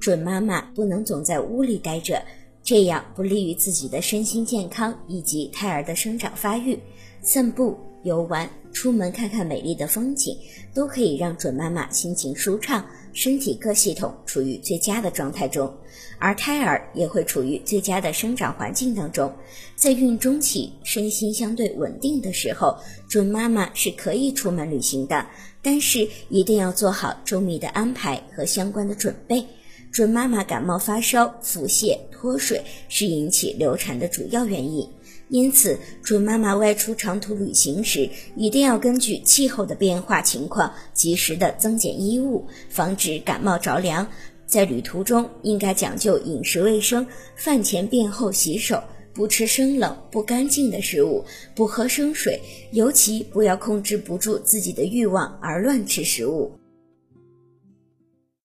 准妈妈不能总在屋里待着，这样不利于自己的身心健康以及胎儿的生长发育。散步、游玩、出门看看美丽的风景，都可以让准妈妈心情舒畅，身体各系统处于最佳的状态中，而胎儿也会处于最佳的生长环境当中。在孕中期身心相对稳定的时候，准妈妈是可以出门旅行的，但是一定要做好周密的安排和相关的准备。准妈妈感冒发烧、腹泻、脱水是引起流产的主要原因。因此，准妈妈外出长途旅行时，一定要根据气候的变化情况，及时的增减衣物，防止感冒着凉。在旅途中，应该讲究饮食卫生，饭前便后洗手，不吃生冷不干净的食物，不喝生水，尤其不要控制不住自己的欲望而乱吃食物。